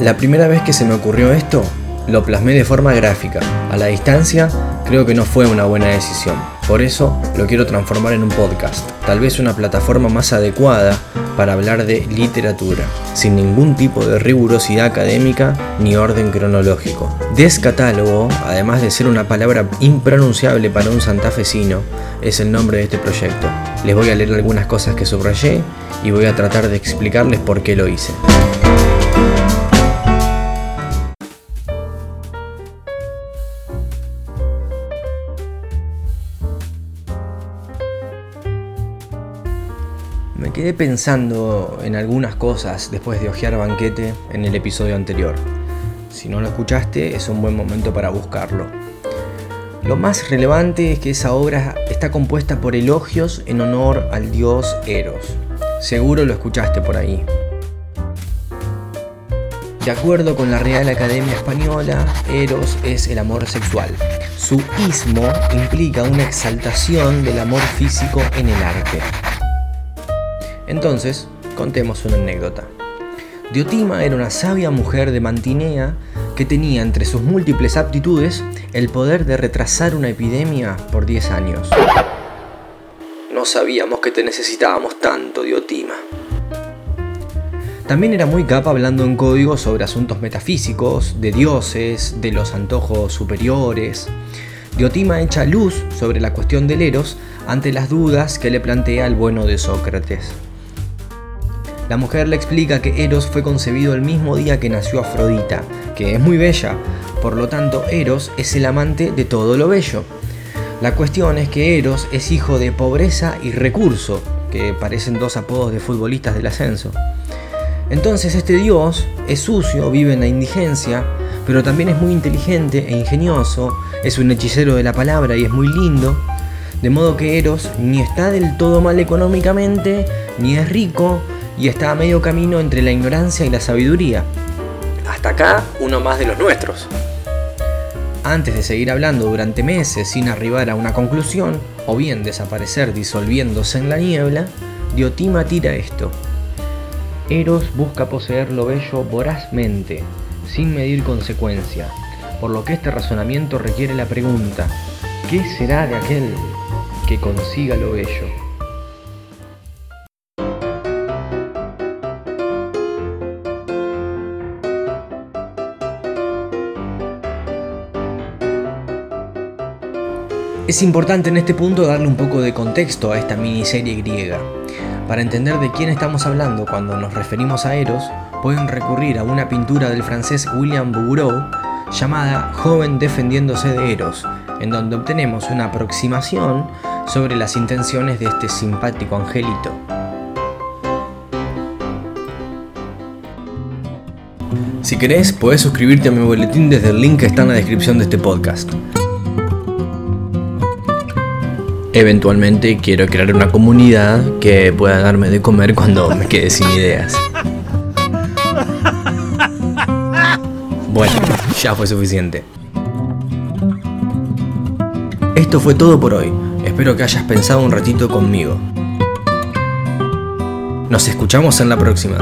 La primera vez que se me ocurrió esto, lo plasmé de forma gráfica. A la distancia, creo que no fue una buena decisión. Por eso lo quiero transformar en un podcast, tal vez una plataforma más adecuada para hablar de literatura, sin ningún tipo de rigurosidad académica ni orden cronológico. Descatálogo, además de ser una palabra impronunciable para un santafesino, es el nombre de este proyecto. Les voy a leer algunas cosas que subrayé y voy a tratar de explicarles por qué lo hice. Me quedé pensando en algunas cosas después de hojear banquete en el episodio anterior. Si no lo escuchaste, es un buen momento para buscarlo. Lo más relevante es que esa obra está compuesta por elogios en honor al dios Eros. Seguro lo escuchaste por ahí. De acuerdo con la Real Academia Española, Eros es el amor sexual. Su ismo implica una exaltación del amor físico en el arte. Entonces, contemos una anécdota. Diotima era una sabia mujer de Mantinea que tenía entre sus múltiples aptitudes el poder de retrasar una epidemia por 10 años. No sabíamos que te necesitábamos tanto, Diotima. También era muy capa hablando en código sobre asuntos metafísicos, de dioses, de los antojos superiores. Diotima echa luz sobre la cuestión del Eros ante las dudas que le plantea el bueno de Sócrates. La mujer le explica que Eros fue concebido el mismo día que nació Afrodita, que es muy bella, por lo tanto Eros es el amante de todo lo bello. La cuestión es que Eros es hijo de pobreza y recurso, que parecen dos apodos de futbolistas del ascenso. Entonces este dios es sucio, vive en la indigencia, pero también es muy inteligente e ingenioso, es un hechicero de la palabra y es muy lindo, de modo que Eros ni está del todo mal económicamente, ni es rico, y está a medio camino entre la ignorancia y la sabiduría. Hasta acá, uno más de los nuestros. Antes de seguir hablando durante meses sin arribar a una conclusión, o bien desaparecer disolviéndose en la niebla, Diotima tira esto. Eros busca poseer lo bello vorazmente, sin medir consecuencia, por lo que este razonamiento requiere la pregunta, ¿qué será de aquel que consiga lo bello? Es importante en este punto darle un poco de contexto a esta miniserie griega. Para entender de quién estamos hablando cuando nos referimos a Eros, pueden recurrir a una pintura del francés William Bouguereau llamada Joven defendiéndose de Eros, en donde obtenemos una aproximación sobre las intenciones de este simpático angelito. Si querés, puedes suscribirte a mi boletín desde el link que está en la descripción de este podcast. Eventualmente quiero crear una comunidad que pueda darme de comer cuando me quede sin ideas. Bueno, ya fue suficiente. Esto fue todo por hoy. Espero que hayas pensado un ratito conmigo. Nos escuchamos en la próxima.